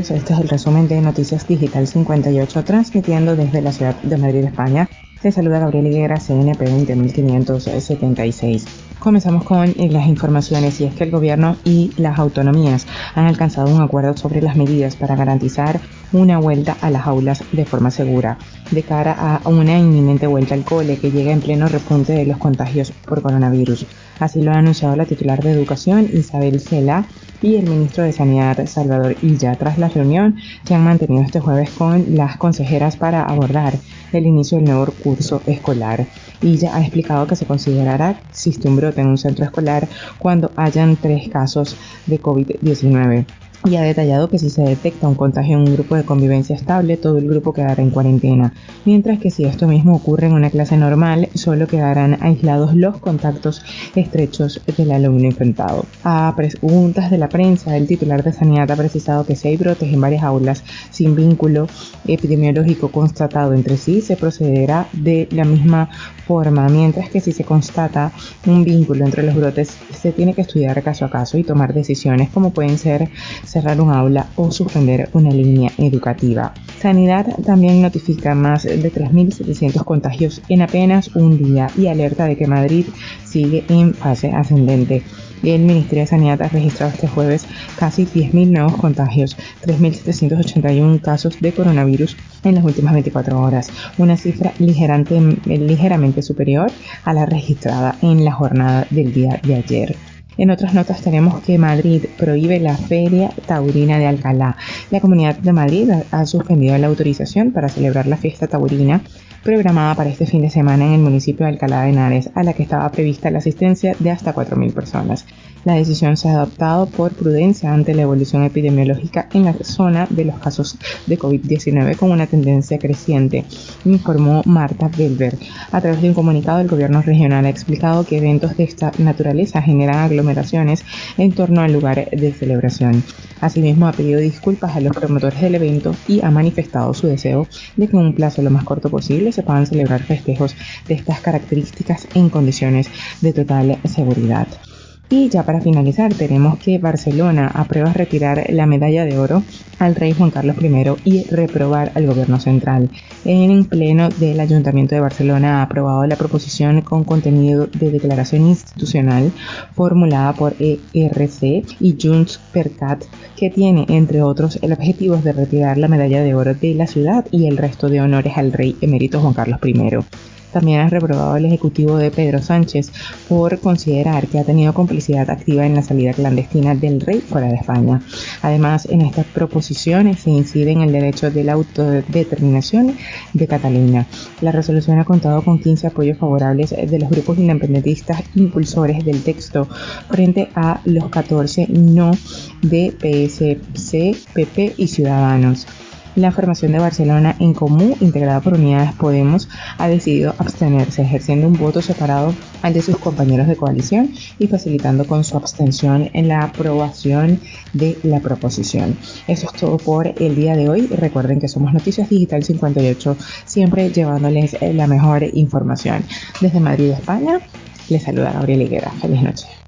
Este es el resumen de Noticias Digital 58, transmitiendo desde la ciudad de Madrid, España. Les saluda Gabriel Higuera, CNP 20576. Comenzamos con las informaciones y es que el gobierno y las autonomías han alcanzado un acuerdo sobre las medidas para garantizar una vuelta a las aulas de forma segura, de cara a una inminente vuelta al cole que llega en pleno repunte de los contagios por coronavirus. Así lo ha anunciado la titular de Educación, Isabel Cela, y el ministro de Sanidad, Salvador Illa, tras la reunión que han mantenido este jueves con las consejeras para abordar el inicio del nuevo curso escolar. Illa ha explicado que se considerará que existe un brote en un centro escolar cuando hayan tres casos de COVID-19 y ha detallado que si se detecta un contagio en un grupo de convivencia estable, todo el grupo quedará en cuarentena, mientras que si esto mismo ocurre en una clase normal, solo quedarán aislados los contactos estrechos del alumno infectado. A preguntas de la prensa, el titular de Sanidad ha precisado que si hay brotes en varias aulas sin vínculo epidemiológico constatado entre sí, se procederá de la misma forma, mientras que si se constata un vínculo entre los brotes, se tiene que estudiar caso a caso y tomar decisiones como pueden ser cerrar un aula o suspender una línea educativa. Sanidad también notifica más de 3.700 contagios en apenas un día y alerta de que Madrid sigue en fase ascendente. El Ministerio de Sanidad ha registrado este jueves casi 10.000 nuevos contagios, 3.781 casos de coronavirus en las últimas 24 horas, una cifra ligeramente superior a la registrada en la jornada del día de ayer. En otras notas tenemos que Madrid prohíbe la Feria Taurina de Alcalá. La Comunidad de Madrid ha suspendido la autorización para celebrar la fiesta taurina programada para este fin de semana en el municipio de Alcalá de Henares, a la que estaba prevista la asistencia de hasta 4.000 personas. La decisión se ha adoptado por prudencia ante la evolución epidemiológica en la zona de los casos de COVID-19 con una tendencia creciente, informó Marta Belver. A través de un comunicado, el gobierno regional ha explicado que eventos de esta naturaleza generan aglomeraciones en torno al lugar de celebración. Asimismo, ha pedido disculpas a los promotores del evento y ha manifestado su deseo de que en un plazo lo más corto posible se puedan celebrar festejos de estas características en condiciones de total seguridad. Y ya para finalizar, tenemos que Barcelona aprueba retirar la medalla de oro al rey Juan Carlos I y reprobar al gobierno central. En pleno del Ayuntamiento de Barcelona ha aprobado la proposición con contenido de declaración institucional formulada por ERC y Junts per que tiene, entre otros, el objetivo de retirar la medalla de oro de la ciudad y el resto de honores al rey emérito Juan Carlos I. También ha reprobado el ejecutivo de Pedro Sánchez por considerar que ha tenido complicidad activa en la salida clandestina del rey fuera de España. Además, en estas proposiciones se incide en el derecho de la autodeterminación de Cataluña. La resolución ha contado con 15 apoyos favorables de los grupos independentistas impulsores del texto frente a los 14 no de PSC, PP y Ciudadanos. La formación de Barcelona en Común, integrada por Unidades Podemos, ha decidido abstenerse, ejerciendo un voto separado ante sus compañeros de coalición y facilitando con su abstención en la aprobación de la proposición. Eso es todo por el día de hoy. Recuerden que somos Noticias Digital 58, siempre llevándoles la mejor información. Desde Madrid, España, les saluda Gabriel Higuera. Feliz noche.